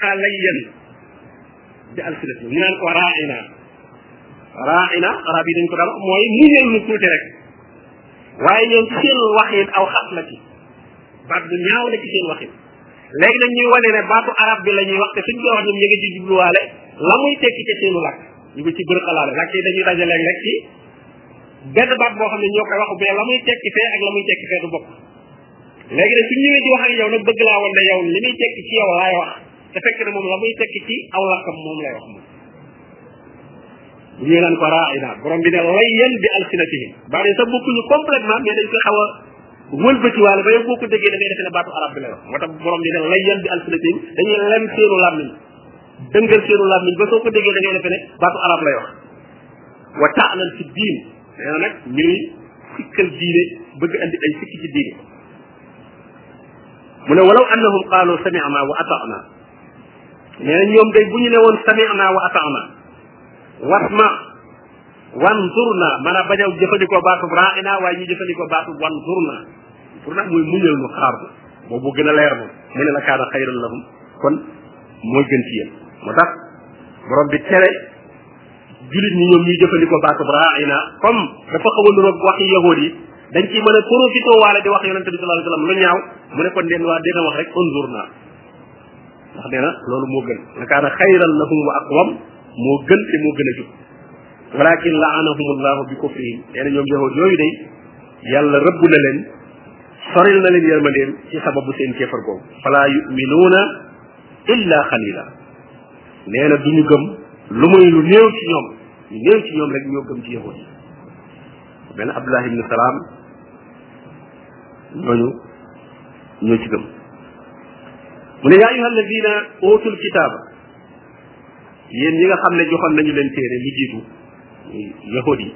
kaa layyan bi alsinati ñu naan ko raaina raaina arab yi dañ ko daan mooy muñal lu tuuti rek waaye ñoom ci seen waxin aw xas la ci baat bu ñaaw la ci seen waxin léegi nag ñuy wane ne baatu arab bi la ñuy wax te suñ koy wax ñoom ñu ngi ci jubluwaale la muy tekki ca seenu làkk ñu ngi ci bër xalaale làkk yi dañuy daje léeg-léeg ci benn baat boo xam ne ñoo koy wax mais la muy tekki fee ak la muy tekki fee du bokk léegi nag su ñëwee di wax ak yow nag bëgg laa wan ne yow li muy tekki ci yow laay wax te fekk na moom la muy tekki ci aw lakkam moom lay wax moom ñu naan ko raaina borom bi ne layyan bi alsinatihim baa de sax bokkuñu complètement mais dañ ko xaw a wëlbati waale ba yow boo ko déggee da ngay defe ne baatu arab bi lay wax moo tax borom bi ne layyan bi alsinatihim dañuy lem seenu làmmiñ dëngal seenu làmmiñ ba soo ko déggee da ngay defe ne baatu arab lay wax wa taalan fi diin nee na nag ñuy sikkal diine bëgg andi ay sikki ci diine mu ne walaw annahum qaalu sami'na wa ata'na nee na ñoom day bu ñu ne woon sami'na wa ata'na wasma wanzurna maanaam bañ a jëfandikoo baatub ra'ina waaye ñu jëfandikoo baatub wanzurna pour nag mooy muñal nu xaar na boobu gën a leer moom mu ne la kaana xayran lahum kon mooy gën ci yéen moo tax borom bi tere julit ñi ñoom ñuy jëfandikoo baatub raaina comme dafa xaw a nuroog waxi yahood yi dañ ci mën a profité waale di wax yonente bi sallallahu alayhi wasallam lu ñaaw mu ne kon den waa dina wax rek unzur naa ndax nee na loolu moo gën la kaana xayran lahum wa aqwam moo gën te moo gën a jub walakin laanahum allahu bi kufrihim nee na ñoom yahood yooyu day yàlla rëbb na leen soril na leen yërmandeem ci sababu seen kéefar googu fala yuminuuna illa xalila nee na duñu gëm lu muy lu néew ci ñoom ñu néew ci ñoom rek ñoo gëm ci yahud yi benn abdullah ibn salaam ñooñu ñoo ci gëm mu ne yaa ayuha alladina utul kitaaba yéen ñi nga xam ne joxoon nañu leen téere lu jiitu yahud yi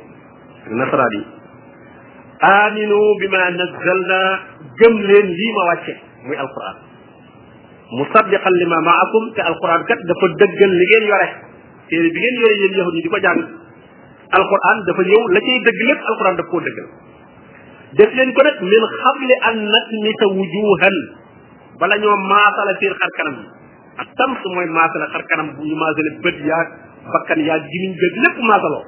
ak nasaraan yi aminu bima nazzalna gëm leen lii ma wàcce muy alquran musaddiqan lima maakum te alquran kat dafa dëggal li ngeen yore téere bi ngeen yore yéen yahud yi di ko jàng alquran dafa ñëw la cay dëgg lépp alquran daf koo dëggal def leen ko nag min xable an natmisa wujuhan bala ñoo maasala seen xar kanam yi ak tams mooy maasala xar kanam bu ñu maasale bët yaag bakkan yaag gimiñ gëg lépp maasaloo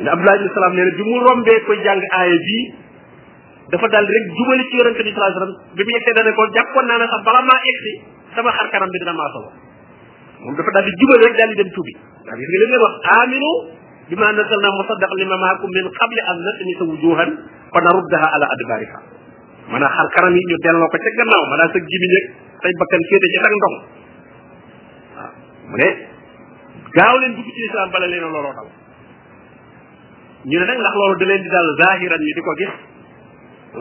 ne abdullah ibn salaam nee na bi mu rombee koy jàng aaya bii dafa dal rek jubali ci yonente bi sallallahu alayhi wasallam bi mu yegsee dana ko jàppoon naa ne sax bala maa egsi sama xar kanam bi dina maa solo moom dafa daal di jubal rek daal di dem tuubi ndax gis nga li ngeen wax aminu bi ma nasalna musaddaq lima maakum min qabli an natmisa wujuhan fa naruddaha ala adbariha mana xar kanam yi ñu delloo ko ca gannaaw mana sa gimi ñek tay bakkan féete ci tak ndong mu ne gaaw leen dugg ci islam bala leen lolo dal ñu ne nag ndax loolu da leen di dal zahiran ñu di ko gis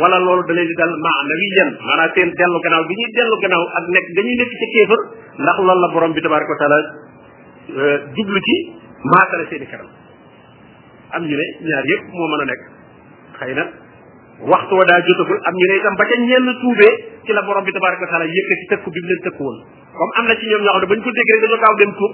wala loolu da leen di dal maanawiyan maanaam seen dellu gannaaw bi ñuy dellu gannaaw ak nekk dañuy nekk ci kéefër ndax loolu la borom bi tabaraka wa taala euh, jublu ci maatale seen i kanam am ñu ne ñaar yëpp moo mën a nekk xëy na waxtu wa daa jotagul am ñu ne itam ba ca ñenn tuubee ci la borom bi tabaraka wa taala yëkkati tëkku bi mu leen tëkku woon comme am na ci ñoom ñoo xam ne bañ ko dégg rek dañoo gaaw dem tuub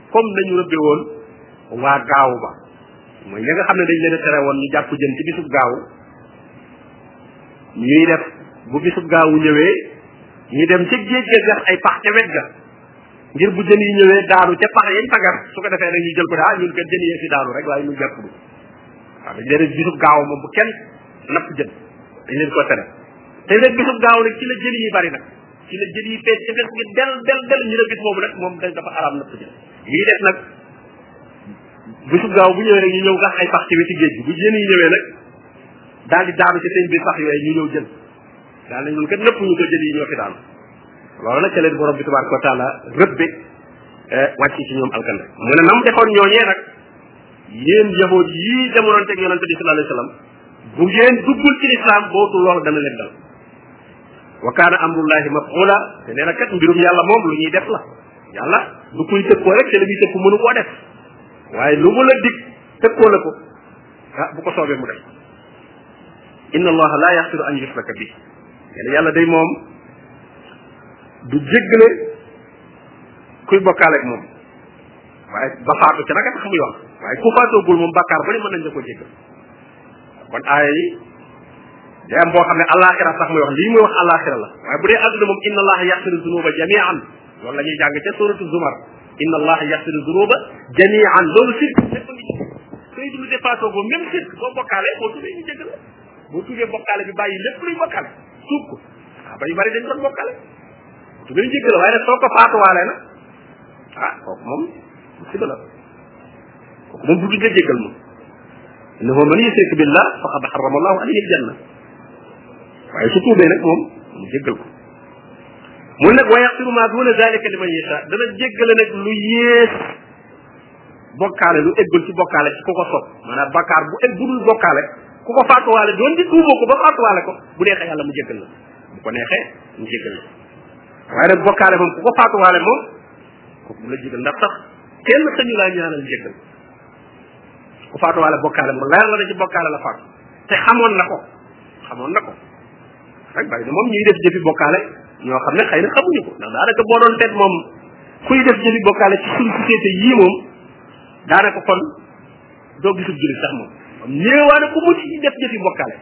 comme nañu rëbbe woon waa gaaw ba mooy ña nga xam ne dañ leen a tere woon ñu jàpp jën ci bisub gaaw ñuy def bu bisub gaawu ñëwee ñu dem ca géej ga gas ay pax ca wet ga ngir bu jën yi ñëwee daanu ca pax yañ fagar su ko defee nag ñu jël ko daa ah, ñun kat jën yee fi daanu rek waaye ñu jàpp du waaw dañ leen bisub gaaw moom bu kenn napp jën dañ leen ko tere te nag bisub gaaw nag ci la jën yi bari nag ci la jën yi fees ci fees gi del del del ñu ne bis boobu nag moom dañ dafa araam napp jën lii def nag bisu gaaw bu ñëwee rek ñu ñëw gax ay pax ci wetu géej gi bu jën yi ñëwee nag daal di daanu ci seen biir pax yooyu ñu ñëw jël daal nañ ñun kat nëpp ñu ko jën yi ñoo fi daanu loolu nag ca leen borom bi tabaraka wa taala rëbbe eh, wàcc ci ñoom alkan rek mu ne nam defoon ñooñee nag yéen yahood yii jamonoon teg yonente bi sallallahu alayhi wasallam bu ngeen duggul ci lislaam bootu loolu dana leen dal wa kaana amrullahi mafula te nee na kat mbirum yàlla moom lu ñuy def la yàlla du kuy tëkkoo rek te la ñuy tëkku mënu koo def waaye lu mu la dig tëkkoo la ko ah bu ko soobee mu def inna allaha la yaxfiru an yushraka bi nee na yàlla day moom du jéggale kuy bokkaale ak moom waaye ba faatu ca naka tax muy wax waaye ku faatoogul moom bàkkaar ba ne mën nañ la ko jéggal kon aaya yi day am boo xam ne alaxira sax muy wax lii muy wax alaxira la waaye bu dee àdduna moom inna allaha yaxfiru zunuba jamian loolu la ñuy jàng ca suratu zumar inna allaha yaxfiru zunuba jamian loolu sirk lépp ngi ci sooy dund dépassé ko même sirk boo bokkaale boo tuddee ñu jéggal boo tuddee bokkaale bi bàyyi lépp luy bokkaale suub ko waaw ba yu bari dañ doon bokkaale su gën a jéggal waaye nag soo ko faatuwaale na ah kooku moom musiba la moom bu duggee jéggal moom innahu man yushrik billah faqad harrama allahu alayhi aljanna waaye su tuubee nag moom mu jéggal ko mu nag wa yaxfiru ma duna zalika liman yasha dana jéggale nag lu yées bokkaale lu eggul ci bokkaale ci ku ko sopp maanaam bakkaar bu egg bu dul bokkaale ku ko faatuwaale doon di tuuboo ko ba faatuwaale ko bu neexee yàlla mu jéggal la bu ko neexee mu jéggal la waaye nag bokkaale moom ku ko faatuwaale moom kooku bu la jégal ndax sax kenn sañu laa ñaanal jégal ku faatu wala bokkaale mu leer la da ci bokkaale la faatu te xamoon na ko xamoon na ko rek bari na moom ñuy def jëfi bokkaale ñoo xam ne xëy na xamuñu ko ndax daanaka boo doon seet moom kuy def jëfi bokkaale ci suñ société yii moom daanaka kon doo gisul jullit sax moom ñëwaane ku mucc ci def jëfi bokkaale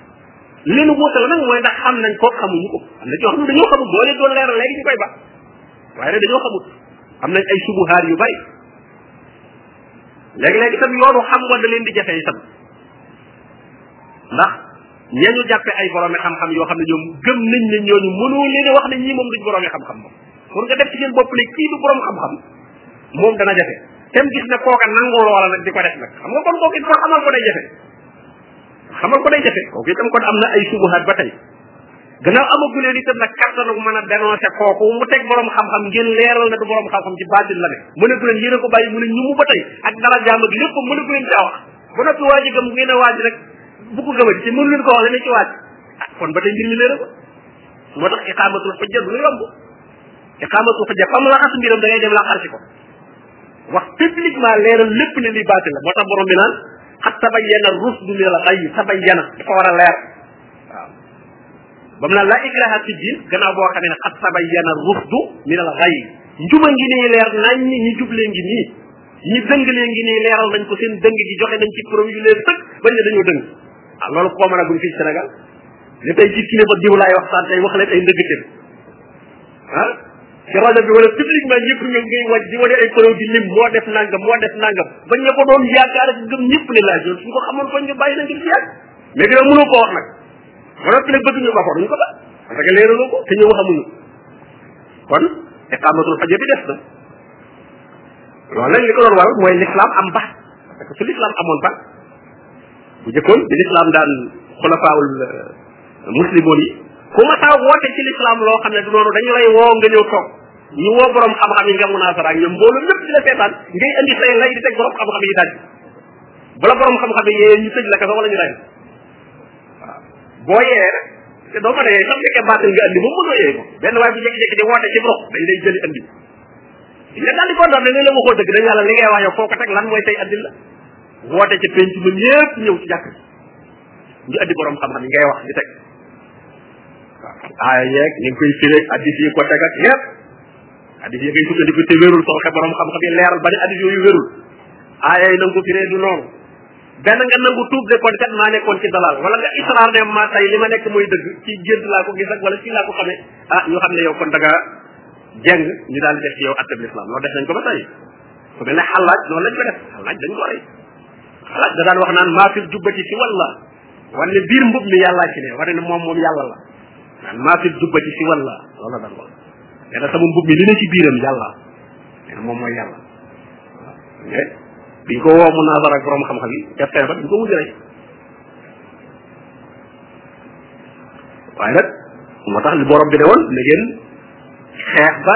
li nu wutal nag mooy ndax xam nañ ko xamuñu ko am na ñoo xam ne dañoo xamul boo leen doon leeral léegi ñu koy ba waaye nag dañoo xamut am nañ ay subuhaar yu bari léeg-léeg itam yoonu xam wa da leen di jafe itam ndax ña ñu jàppe ay boroomi xam-xam yoo xam ne ñoom gëm nañ ne ñooñu mënoo leen wax ne ñii moom duñ boroomi xam-xam moom pour nga def ci seen bopp ne kii du borom xam-xam moom dana jafe tem gis ne kooka nangu loola nag di ko def nag xam nga kon kooku it ko xamal ko day jafe xamal ko day jafe kooku itam kon am na ay subuhaat ba tey gannaaw amagu leen itam nag kattanu mën a dénoncé kooku mu teg borom xam-xam ngeen leeral na du borom xam-xam ci baatin la ne mu ne gu leen yéen a ko bàyyi mu ne ñu mu ba tey ak dara jàmm ak lépp mu ne gu leen caa wax ba noppi waa ji gëm ngeen a waaj rek bu ko gëmati ci mënu leen ko wax la ne ci waaj ah kon ba tey mbir mi leer ko moo tax iqaamatul xujja du yomb iqaamatul xujja fam la xas mbiram da ngay dem la xarsi ko wax publiquement leeral lépp ne li baatil la moo tax borom bi naan xat tabayyana rusdu min al ghayy tabayyana dafa war a leer waaw ba mu naan laa ikraha fi diin gannaaw boo xamee ne xat tabayyana rusdu min al ghayy njuma ngi nii leer nañ ñi ñi jublee ngi nii ñi dënglee ngi nii leeral nañ ko seen dëng gi joxe nañ ci preuve yu leen sëkk bañ ne dañoo dëng ah loolu koo mën a guñ fii Sénégal li tey ci kilifa diw laay waxtaan tey wax leen ay ndëgg ah ci rajo bi wala publiquement ñëpp ñu ngay waj di wane ay preuve di lim moo def nangam moo def nangam bañ nga ko doon yaakaar ak gëm ñëpp ne laa jël suñ ko xamoon fañ nga bàyyi na ngir ci yàgg léegi nag mënoo ko wax nag ba noppi nag bëgg ñu ba for ñu ko ba parce que leeraloo ko te ñëw xamuñu kon iqamatul xaja bi def na loolu nag li ko doon waral mooy l'islam am ba parce que su l'islam amoon ba bu jëkkoon bi lislaam daan xulafaawul euh, muslimoon yi ku ma taa woote ci lislaam loo xam ne du noonu dañu lay woo nga ñëw toog ñu woo borom xam-xam yi nga munaasara ak ñoom mbooloo ñëpp di la seetaan ngay indi say lay di teg borom xam-xam yi daal bala borom xam-xam yi yee ñu tëj la kaso wala ñu rey waaw boo yee rek te doo ma ne sax fekkee baatil nga andi moom mënoo yee ko benn waaye bu jékki-jékki di woote ci borom dañ lay jëli andi nga daal di ko doon dañ la waxoo dëgg dañ yàlla li ngay wax yow foo ko teg lan mooy say andil la woote ca penc ba ñëpp ñëw ci jàkk ñu andi borom xam-xam yi ngay wax ñu teg aaya yeeg ñu ngi koy fireeg addis yi ko teg ak yépp addis yi ngay sukkandiku te wérul soo xe borom xam-xam yi leeral ba ne addis yooyu wérul aaya yi nangu firee du noonu benn nga nangu tuub de kon kat maa nekkoon ci dalal wala nga israar ne ma tey li ma nekk mooy dëgg ci gént laa ko gis ak wala ci laa ko xamee ah ñu xam ne yow kon da nga jeng ñu daal di def ci yow attab l'islam loolu def nañ ko ba tey ku mel ne xalaaj noonu lañ ko def xalaaj dañ ko rey xalaaj da daan wax naan maa fil jubbati si walla wane ne biir mbub mi yàllaa ci ne wane ne moom moom yàlla la naan maa fil jubbati si walla loolu la daan wax nee na sama mbub mi li ne ci biiram yàlla nee na moom mooy yàlla mais biñ ko woo mu naasar ak borom xam-xam yi def teen ba dañ ko mujj rey waaye nag moo tax li borom bi ne woon na ngeen xeex ba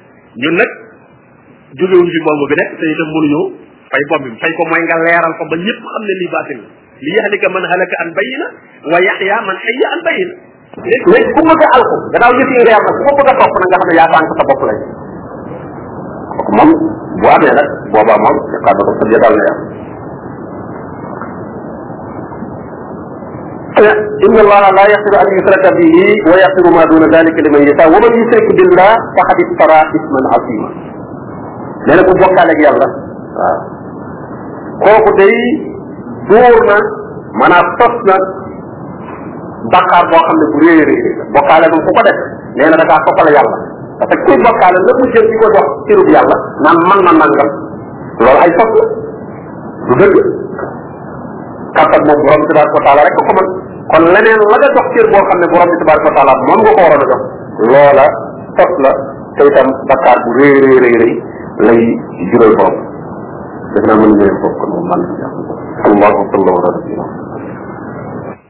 ñun nag jógewuñ fi bomb bi rek te itam mënuñoo fay bomb bi fay ko mooy nga leeral ko ba ñëpp xam ne lii baatin la li yahlika man halaka an bayina wa yaxya man xayya an bayina léegi ku bëgg a alku gannaaw yëf yi nga yàlla ku ko bëgg a topp nag nga xam ne yaa sànq sa bopp lay kooku moom bu amee nag boobaa moom xaar na ko sa jëgal na yàlla inna allaha la yaxfiru an yusraka bihi wa yaxfiru ma duna dalika liman yasha wa man yushrik billah faqad iftara isman azima nee na ku bokkaale ak yàlla waaw kooku day dóor na maanaam tos na bàkkaar boo xam ne bu réy réy bokkaale moom ku ko def nee na da ngaa soppal yàlla parce que kuy bokkaale la mu jël di ko jox cërub yàlla naan man na nangam loolu ay sopp la du dëgg kàttan moom borom bi tabaraka wa taala rek ko ko mën kon leneen la nga jox cër boo xam ne borom bi tabaraka wa taala moom nga ko waroon a jox loola sos la te itam bakkaar bu rëy rëy rëy rëy lay jural borom def naa mën ngeen foofu kon moom man allahu akbar wa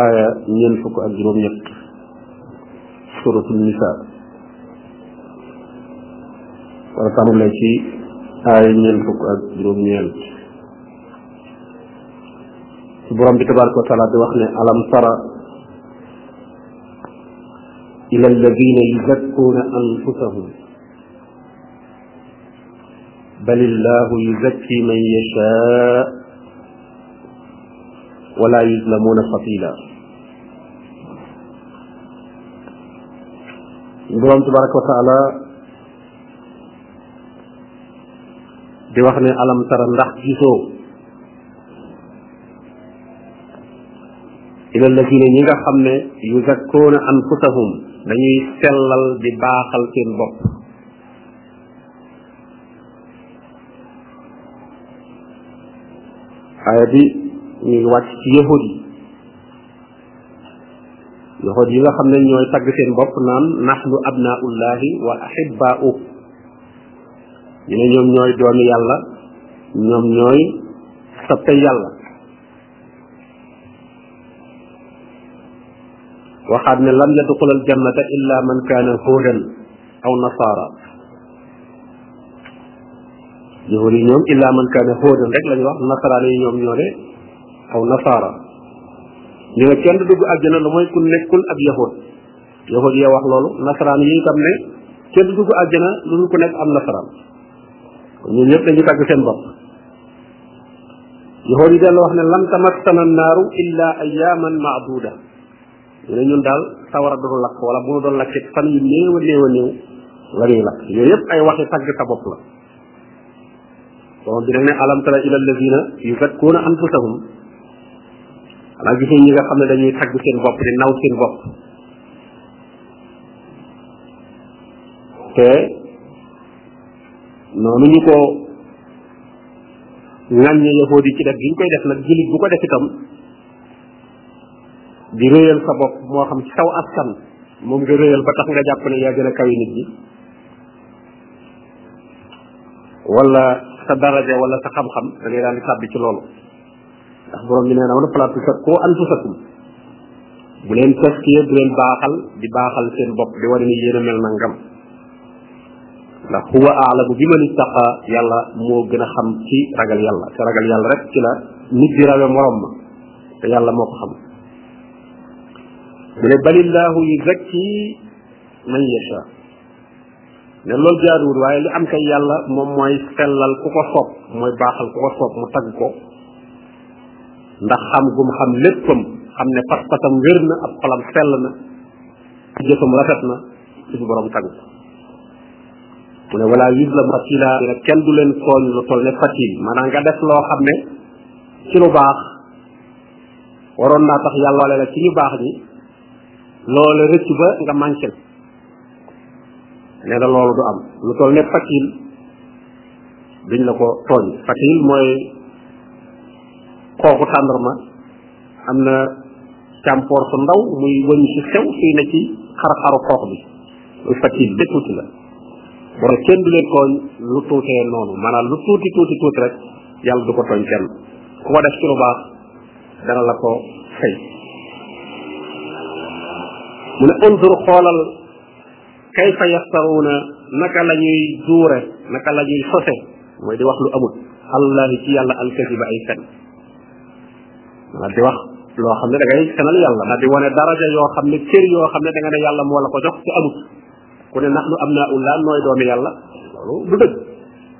aaya ñeent fukk ak juróom-ñett suratul nisa wala tàmbalee ci aaya ñeent fukk ak juróom-ñeent ci borom bi tabaraka wa taala di wax ne alam tara ila alladina yuzakkuuna anfusahum bal illahu yuzakki man yashaa wala yuzlamuuna fatila borom tabaraka wa taala di wax ne alam tara ndax gisoo ila alladina ñi nga xam ne yuzakkoona anfusahum dañuy sellal di baaxal seen bopp aaya bi ñu ngi wàcc ci yahud yi yahud yi nga xam ne ñooy tagg seen bopp naan nahnu abnaullahi wa ahibba'u ñu ne ñoom ñooy doomi yàlla ñoom ñooy soppe yàlla waxaat ne lan yadxul al jannata illa man kaana huudan aw nasaara jihóor yi ñoom illa man kaana huudan rek lañu wax nasaraan yi ñoom ñoo de aw nasaara ñu ne kenn du dugg àjjana lu mooy ku nekkul ab yahud yahud yee wax loolu nasaraan yi itam ne kenn du dugg àjjana lu dul ku nekk am nasaraan kon ñun ñëpp dañu tàgg seen bopp yahood yi dellu wax ne lan tamassana naaru illa ayaaman maaduda ñu ne ñun daal sawara du lakk wala bu nu doon lakk it fan yu néew a néew a néew la ñuy lakk yooyu yëpp ay waxi tagg sa bopp la borom bi nag ne alam tara ila alladina yuzakkuuna anfusahum xanaa gisoo ñi nga xam ne dañuy tagg seen bopp di naw seen bopp te noonu ñu ko ŋàññe yahood yi ci def gi ñu koy def nag jullit bu ko def itam di réyal sa bopp moo xam ci kaw askan moom nga réyal ba tax nga jàpp ne yaa gën a kawi nit ñi wala sa daraja wala sa xam-xam da ngay daal di sàbbi ci loolu ndax borom bi nee na wala falaatu sa koo antu sakum bu leen taskiyee bu leen baaxal di baaxal seen bopp di wane ni yéen a mel nangam ndax huwa aalamu bi man ittaqa yàlla moo gën a xam ci ragal yàlla te ragal yàlla rek ci la nit di rawe morom ma te yàlla moo ko xam mu ne balillahu yuzakki man yasha ne loolu jaaduwul waaye li am kay yàlla moom mooy sellal ku ko soob mooy baaxal ku ko soob mu tagg ko ndax xam gum xam léppam xam ne pas-pasam wér na ab xolam sell na ci jëfam rafet na suñu borom tagg ko mu ne wala yuzlam fatila nag kenn du leen tooñ lu toll ne fatil maanaam nga def loo xam ne ci lu baax waroon naa tax yàlla wala la ci ñu baax ñi loola rëcc ba nga manqué nee na loolu du am lu toll ne fatil duñ la ko tooñ fatil mooy xooxu tàndarma am na càmpoor su ndaw muy wëñ si sew suy ne ci xar-xaru xoox bi muy fatil ba tuuti la borom kenn du leen tooñ lu tuutee noonu maanaam lu tuuti tuuti tuuti rek yàlla du ko tooñ kenn ku ko def ci lu baax dana la ko fay mu ne undur xoolal kayfa yaftaruuna naka la ñuy duure naka la ñuy sose mooy di wax lu amul allahi ci yàlla alkasiba ay fen wala di wax loo xam ne da ngay fenal yàlla ndax di wane daraja yoo xam ne cër yoo xam ne da nga ne yàlla moo la ko jox ci amut ku ne nax nu am naa ullaan nooy doomi yàlla loolu du dëgg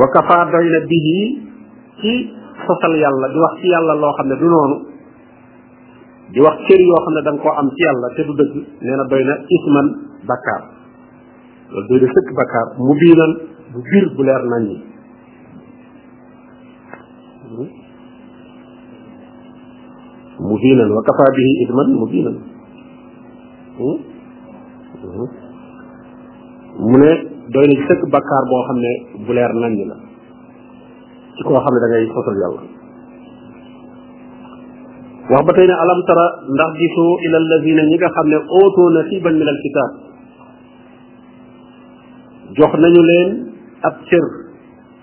wa kafa doy na bihi ci sosal yàlla di wax ci yàlla loo xam ne du noonu di wax cër yoo xam ne da nga koo am ci yàlla te du dëgg nee na doy na isman bakkaar loolu doy na sëkk bakkaar mu biinan bu biir bu leer nañ ñi muhinan wa kafa bihi idman muhinan mu ne doy na sëkk bakkaar boo xam ne bu leer naññ la ci koo xam ne da ngay sosal yàlla wax ba tey ne alam tara ndax gisoo ila alladina ñi nga xam ne ootoo nasiban min al kitab jox nañu leen ab cër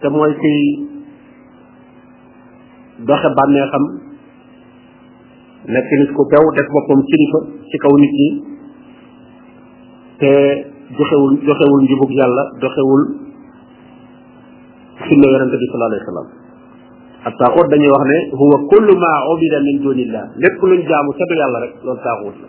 te mooy kiy doxe bànneexam nekk nit ku bew def boppam kilifa ci kaw nit ñi te joxewul joxewul njubug yàlla doxewul sunna yonente bi sallallahu alayhi wa sallam ak taaxut dañuy wax ne huwa kullu ma ubida min dunillah lépp luñ jaamu ca du yàlla rek loolu taaxut la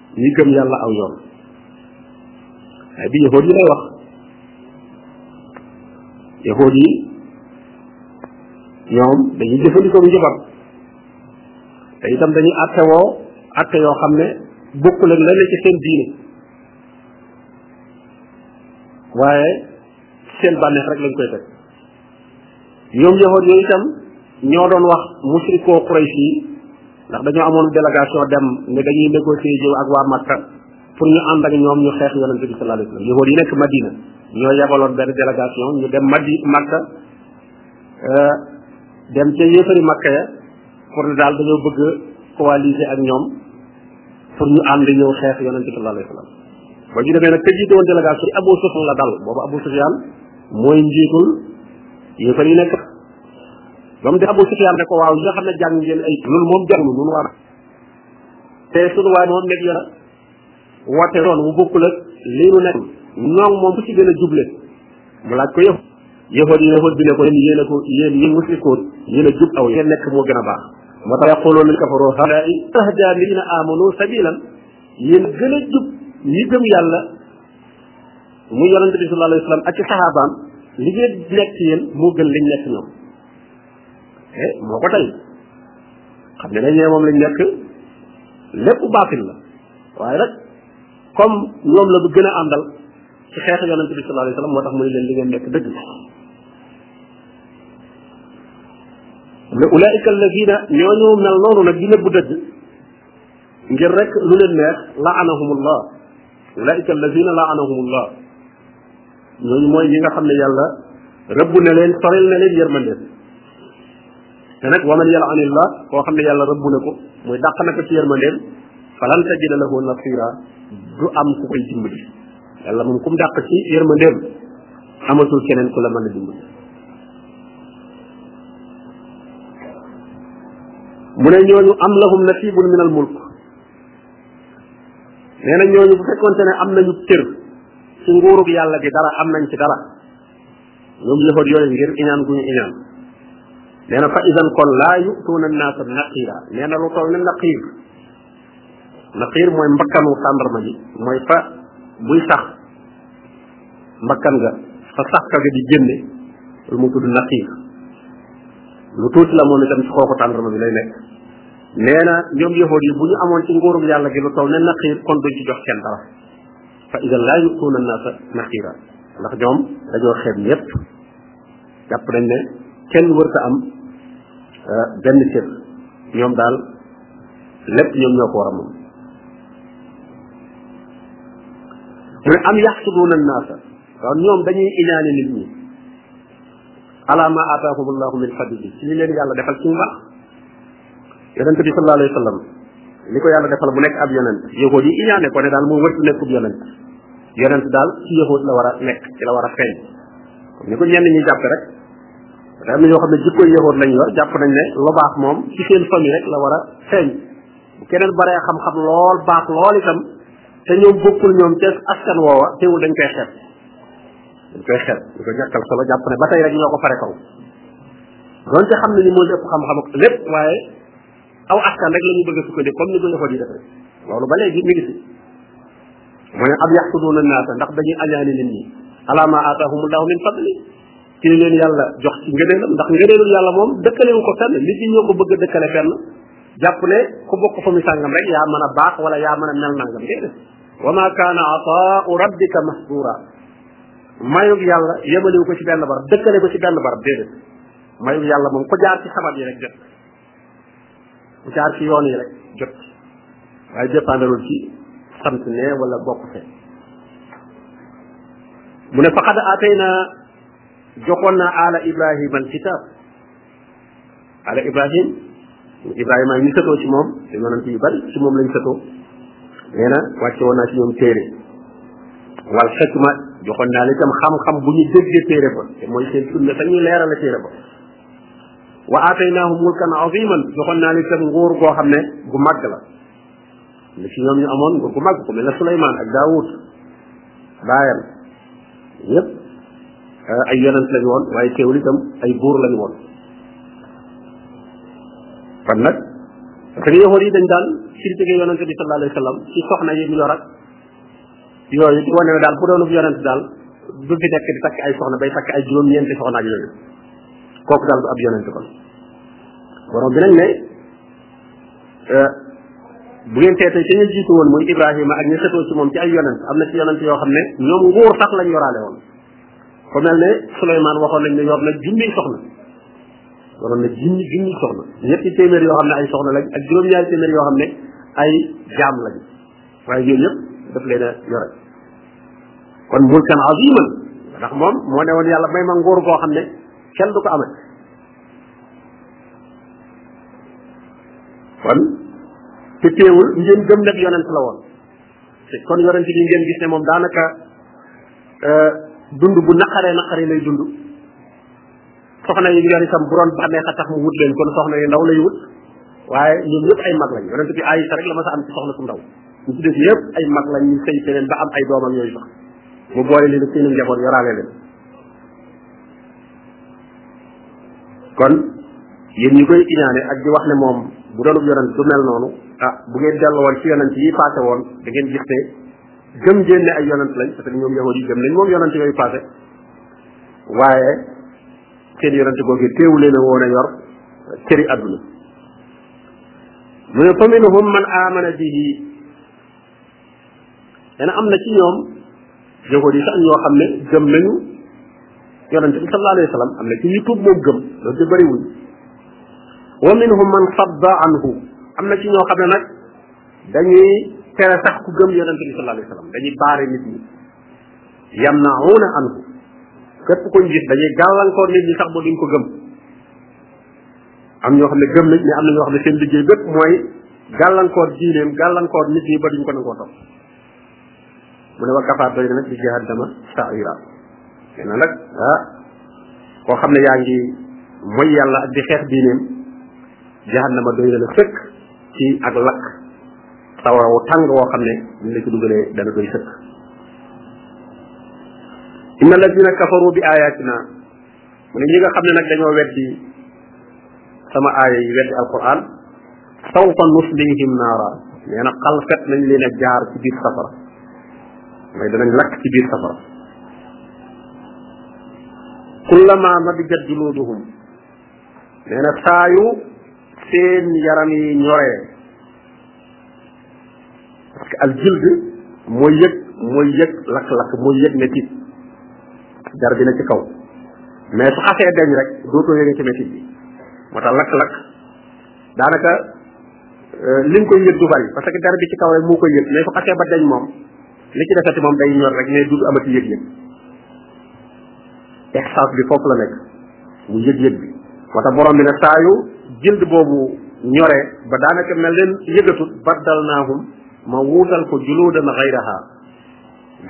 ñi gëm yàlla aw yoon waaye bi yahood yi lay wax yahood yi ñoom dañuy jëfandikoo njabar te itam dañuy atte woo atte yoo xam ne bokkul ak la ne ci seen diine waaye seen bànneex rek lañ koy teg ñoom yahood yooyu itam ñoo doon wax musrikoo Quraysh yi ndax dañoo amoon délégation dem ne dañuy négocier jiw ak waa Makka pour ñu ànd ak ñoom ñu xeex yonente bi sallallahu alayhi wasallam yahood yi nekk Madina ñoo yebaloon benn délégation ñu dem Madi Makka euh, dem ca yéefari Makka ya pour ne daal dañoo bëgg coaliser ak ñoom pour ñu ànd ñëw xeex yonente bi sallallahu alayhi wasallam ba ñu demee nag te jiite woon délégation yi Abu Sufyaan la dal boobu Abu Sufyaan mooy njiitul yéefar yi nekk ba mu de Abu Sufyaan ne ko waaw yi nga xam ne jàng ngeen ay loolu moom jàngul nun war te sunu waay moom nekk yara woote doon mu bokkul ak lii nu nekk ñoom moom bu ci gën a juble mu laaj ko yëf yëfat yi yëfat bi ne ko yéen a ko yéen yi musrikoon yéen a jub aw yéen nekk moo gën a baax moo tax yaquloo lil kafaroo haulaai ahda lilina amanu sabilan yéen gën a jub ñi gëm yàlla mu yonent bi sallallahu alayhi wa sallam ak ci saxaabaam li ngeen nekk ci yéen moo gën liñ nekk ñoom eh moo ko tey xam ne dañee moom lañ nekk lépp baatil la waaye nag comme ñoom la bu gën a àndal ci xeetu yonent bi sallallahu alayhi wa sallam moo tax muy leen li ngeen nekk dëgg ne ulaika alladina ñooñu mel noonu nag di nëbbu dëgg ngir rek lu leen neex laanahumullah ulaika alladina laanahumullah ñooñu mooy ñi nga xam ne yàlla rëbb na leen sorel na leen yërmande te nag waman yalaanillah koo xam ne yàlla rëbb na ko muy dàq na ko ci yërmandeem falan tajida lahu nasira du am ku koy dimbali yàlla moom ku mu dàq ci yërmandeem amatul keneen ku la mën a dimbali mu ne ñooñu am lahum nasibun min al mulk nee na ñooñu bu fekkonte ne am nañu cër ci nguurug yàlla gi dara am nañ ci dara ñoom yëfat yooyu ngir iñaan gu ñu iñaan nee na fa isan kon laa yutuuna naasa naqiira nee na lu toll ne naqiir naqiir mooy mbakkanu sàndarma ji mooy fa buy sax mbakkan ga fa sax ka ga di génne lu mu tudd naqiir lu tuuti la moom itam ci xooxu tàndarma bi lay nekk nee na ñoom yahood yi bu ñu amoon ci nguurum yàlla gi lu toll ne naqiir kon duñ ci jox kenn dara fa idan laa yutuuna naasa naqiira ndax ñoom dañoo xeeb ñëpp jàpp nañ ne kenn wërta am euh, benn cër ñoom daal lépp ñoom ñoo ko war a moom mu ne am yaxsuduuna naasa waaw ñoom dañuy iñaane nit ñi ala ma ataakum allahu min fadli ci li leen yàlla defal ci mbaax yonent bi sallallahu alayhi wa sallam li ko yàlla defal mu nekk ab yonent yëgoon yi iñaane ko ne daal moo wëttu nekkub yonent yonent daal ci yëgoon la war a nekk ci la war a feeñ comme ni ko ñenn ñi jàppe rek da am na ñoo xam ne jikkoy yëgoon lañ yor jàpp nañ ne lu baax moom ci seen famille rek la war a feeñ bu keneen baree xam-xam lool baax lool itam te ñoom bokkul ñoom ca askan woowa teewul dañ koy xeet dañ koy xel di ko ñàkkal solo jàpp ne ba tey rek ñoo ko fare kaw doonte xam nañu moo ëpp xam-xam ak lépp waaye aw askan rek la ñu bëgg a sukkandiku comme ni ko defoon yi def rek loolu ba léegi mi ngi si mu ne ab yaxsuduuna naasa ndax dañuy añaani nit ñi alaama aataahumullahu min fadli ci li leen yàlla jox ci ngëneelam ndax ngëneelul yàlla moom dëkkalewu ko fenn nit ñi ñoo ko bëgg a dëkkale fenn jàpp ne ku bokk fa mu sàngam rek yaa mën a baax wala yaa mën a mel nangam déedéet wa ma kaana ataau rabbika mahsura mayug yàlla yemaliwu ko ci benn barab dëkkale ko ci benn barab déedéet mayug yàlla moom ko jaar ci sabab yi rek jot ku jaar ci yoon yi rek jot waaye dépendalul ci sant ne wala bokk fe mu ne faqad atayna joxoon naa ala ibrahima alkitab ala ibrahim ibrahima ñu sëtoo ci moom te yonent yu bari ci moom lañ sëtoo nee na wàcce woon naa ci ñoom téere wal xikma joxoon naa la itam xam-xam bu ñu déggee téere ba te mooy seen sunna te ñu leeral la téere ba wa aataynaahum mulkan aziman joxoon naa la itam nguur goo xam ne gu màgg la li ci ñoom ñu amoon nguur gu mag ku mel ne Suleymaan ak Daawud baayam ñëpp euh, ay yonent lañu woon waaye teewul itam ay buur lañu woon kon nag parce que yahood yi dañ daan critiqué yonent bi sallallahu alayhi wa sallam ci soxna yi mu yor ak yooyu di wane ne daal bu doonub yonent daal du fi nekk di takk ay soxna bay takk ay juróom-ñeenti soxna ak yooyu kooku daal du ab yonent kon borom bi nag ne euh, bu ngeen seetee ci ñu jiitu woon muy Ibrahima ak ñu setoo ci moom ci ay yonent am na ci yonent yoo xam ne ñoom nguur sax lañ yoraale woon ku mel ne Souleymane waxoon nañ ne yor na junniy soxna waroon na junni junni soxna ñetti téeméer yoo xam ne ay soxna lañ ak juróom-ñaari téeméer yoo xam ne ay jaam lañ waaye yooyu yëpp daf leen a yore kon mulkan aziman ndax moom moo ne woon yàlla may ma nguur goo xam ne kenn du ko amal kon te teewul ngeen gëm nag yonent la woon te kon yonent bi ngeen gis ne moom daanaka euh, dund bu naqaree naqaree lay dund soxna yi yor itam bu doon bànneex a tax mu wut leen kon soxna yu ndaw lay wut waaye ñoom ñëpp ay mag lañ yonent bi Aysa rek la ma sa am ci soxna su ndaw ñu ci def yëpp ay mag lañ ñu sëy feneen ba am ay doomam yooyu sax mu boole leen seen njaboot yoraale leen kon yéen ñi koy iñaane ak di wax ne moom bu doonub yonent du mel noonu ah bu ngeen dellu woon ci yonent yi passé woon da ngeen gis ne gëm ngeen ne ay yonent lañ parce que ñoom yahud yi gëm nañ moom yonent yooyu passé waaye seen yonent googu teewu leen a woon a yor cëri àdduna mu ne fa minhum man amana bihi nee na am na ci ñoom yahudi sax ñoo xam ne gëm nañu yonente bi sallallahu alayhi wa sallam am na ci ñu tuub moom gëm loolu de bëriwuñ wa minhum man sadda anhu am na ci ñoo xam ne nag dañuy tere sax ku gëm yonente bi sallallahu alayhi wa sallam dañuy baare nit ñi yamnauna anhu képp kuñ gis dañuy gàllankoor nit ñi sax ba duñ ko gëm am ñoo xam ne gëm nañ mais am na ñoo xam ne seen liggéey bépp mooy gàllankoor diineem gàllankoor nit ñi ba duñ ko nangoo topp mu ne wa kafaar doy na nag di jahannama saira nee na nag ah koo xam ne yaa ngi mooy yàlla ak di xeex diineem jahannama doy na la sëkk ci ak lakk sawarawu tàng woo xam ne ñu la ci dugalee dana doy sëkk inna alladina kafaru bi ayatina mu ne ñi nga xam ne nag dañoo weddi sama aaya yi weddi alquran sawfa nuslihim naara nee na xalfet nañ leen a jaar ci biir safara mooy danañ lakk ci biir safara kullama nadijat juluduhum nee na saayu seen yaram yi ñoree parce que al jild mooy yëg mooy yëg lakk-lakk mooy yëg métit dara dina ci kaw mais su xasee deñ rek dootoo yëgee ci métit bi moo tax lakk-lakk daanaka euh, li nga koy yëg du bari parce que dara bi ci kaw rek moo koy yëg mais su xasee ba deñ moom li ci defati moom day ñor rek mais du amati yëg-yëg ihsaas bi foofu la nekk mu yëg-yëg bi moo tax borom bi ne saa yu jild boobu ñoree ba daanaka mel leen yëgatut baddal naahum ma wuutal ko juluudan xayraha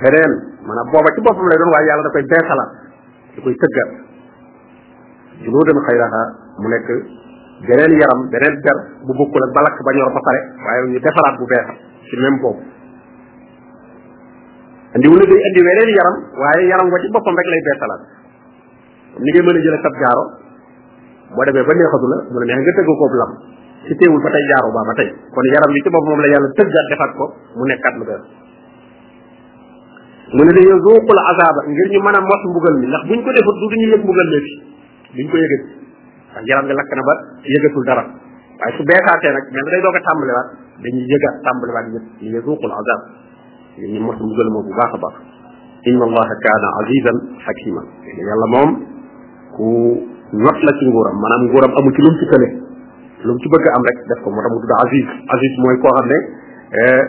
beneen maanaam booba ci boppam lay doon waaye yàlla da koy beesalaat da koy tëggat junuudan xayraha mu nekk beneen yaram beneen der bu bokkul ak balak ba ñor ba pare waaye ñu defaraat bu bees ci même boobu andi wala day andi weneen yaram waaye yaram wa ci boppam rek lay beesalaat ni ngay mën a jël sab jaaro boo demee ba neexatu la mu la neex nga tëgg ko lam ci teewul ba tey jaaro baa ba tey kon yaram bi ci boppam moom la yàlla tëggaat defaat ko mu nekkaat lu bees mu ne dañoo zuuqul azaaba ngir ñu mën a mos mbugal mi ndax buñ ko defut du duñu yëg mbugal mi fi duñ ko yëgat ndax yaram nga lakk na ba yëgatul dara waaye su beesaatee nag mel na day doog a tàmbaliwaat dañuy yëgaat tàmbaliwaat yëpp li yazuuqul azaab ngir ñu mos mbugal moom bu baax a baax inna allaha kaana azizan xakima yàlla moom ku not la ci nguuram maanaam nguuram amu ci lu mu ci tële lu mu ci bëgg am rek def ko moo tax mu tudd aziz aziz mooy koo xam ne eh,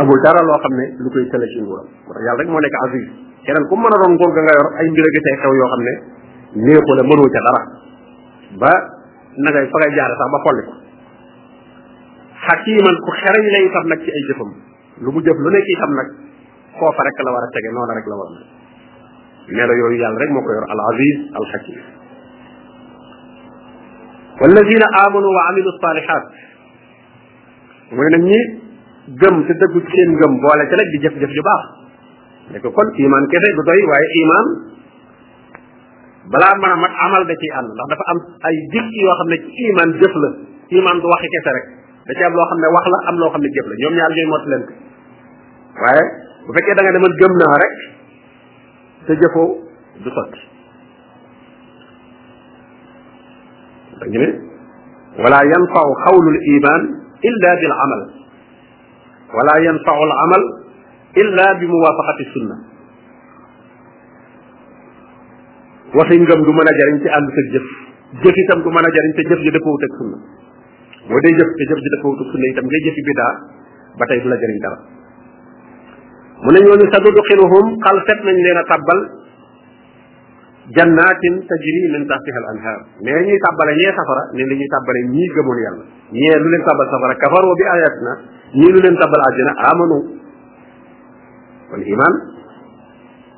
amul dara loo xam ne lu koy tële ci nguuram moo tax yàlla rek moo nekk aziz keneen ku mën a doon nguur ga nga yor ay mbir a ngi tey xew yoo xam ne néexu la mënoo ca dara ba na ngay fa ngay jaare sax ba folli ko xakiman ku xereñ la itam nag ci ay jëfam lu mu jëf lu nekk itam nag foofa rek la war a tege noonu rek la war a melo yooyu yàlla rek moo ko yor al aziz al hakim walladina amanu wa amilu salihat mu ne nag ñi gëm te dëggu ci seen gëm boole ca nag di jëf-jëf ju baax ne ko kon iman kese du doy waaye iman balaa mën a mat amal da ciy ànd ndax dafa am ay jëf yoo xam ne ci iman jëf la iman du waxi kese rek da ci am loo xam ne wax la am loo xam ne jëf la ñoom ñaar ñooy mot leen ko waaye bu fekkee da nga demal gëm naa rek te jëfoo du sotti dañu ne wala yanfau xawlu l iman illa bil amal wala yanfau al amal illa bi muwafaqati sunna waxi ngëm du mën a jariñ ci ànd sa jëf jëf itam du mën a jariñ te jëf ji dëppoo teg sunna boo dee jëf te jëf ji dafa wutu sunna itam ngay jëfi bidaa ba tey du la jëriñ dara mu ne ñooñu sa dudu xiluhum xal set nañ leen a tàbbal jannatin tajri min tahtiha al anhar mais ñuy tàbbale ñee safara ne li ñuy tàbbale ñii gëmoon yàlla ñee lu leen tàbbal safara kafaru bi ayatina ñii lu leen tàbbal àjjana amanu wal iman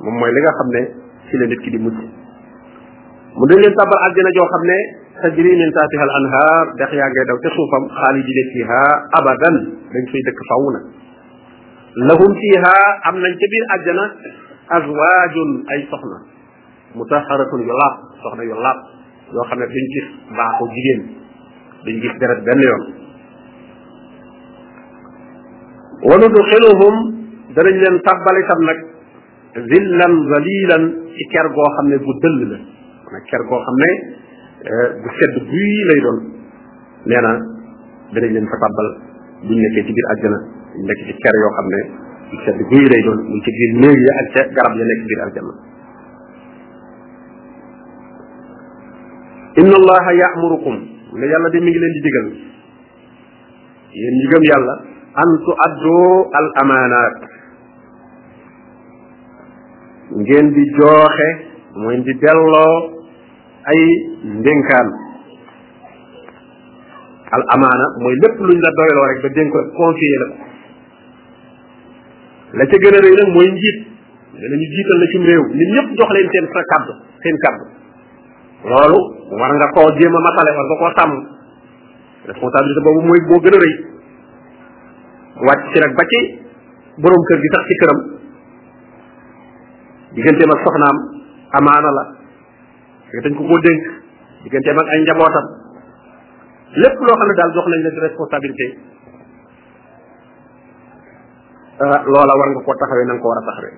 moom mooy li nga xam ne ci la nit ki di mujj mu dañ leen tàbbal àjjana joo xam ne tajri min taatiha al anhaar dex yaa ngay daw ca suufam xaalidina fiha abadan dañ fay dëkk faw na lahum fiha am nañ ca biir àjjana azwaajun ay soxna mu taxaratun yu laab soxna yu laab yoo xam ne duñ gis baaxu jigéen duñ gis deret benn yoon wa nudxiluhum danañ leen tàbbal itam nag zillan zalilan ci ker goo xam ne bu dëll la nag ker goo xam ne eh, bu sedd buy lay doon nee na danañ leen fa tàbbal buñ nekkee ci biir àjjana nekk ci ker yoo xam ne bu sedd buy lay doon muy ci biir néeg ya ak ca garab ya nekk biir àjjana inna allaha ya'murukum ne yàlla de mi ngi leen di digal yéen ñi gëm yàlla an tu addu al amaanaat ngeen di jooxe mooy di delloo ay ndénkaan al amaana mooy lépp luñ la doyloo rek ba dénk ko confier la ko la ca gën a rëy nag mooy njiit nga ne ñu jiital la ci réew nit ñëpp jox leen seen sa kaddu seen kaddu loolu war nga koo jéem a matale war nga koo sàmm responsabilité boobu mooy moo gën a rëy wàcc ci nag ba ci borom kër gi sax ci këram digganteem ak soxnaam amaana la te dañ ko ko dénk digganteem ak ay njabootam lépp loo xam ne daal jox nañ la ci responsabilité ah, loola war nga ko taxawee na ko war a taxawee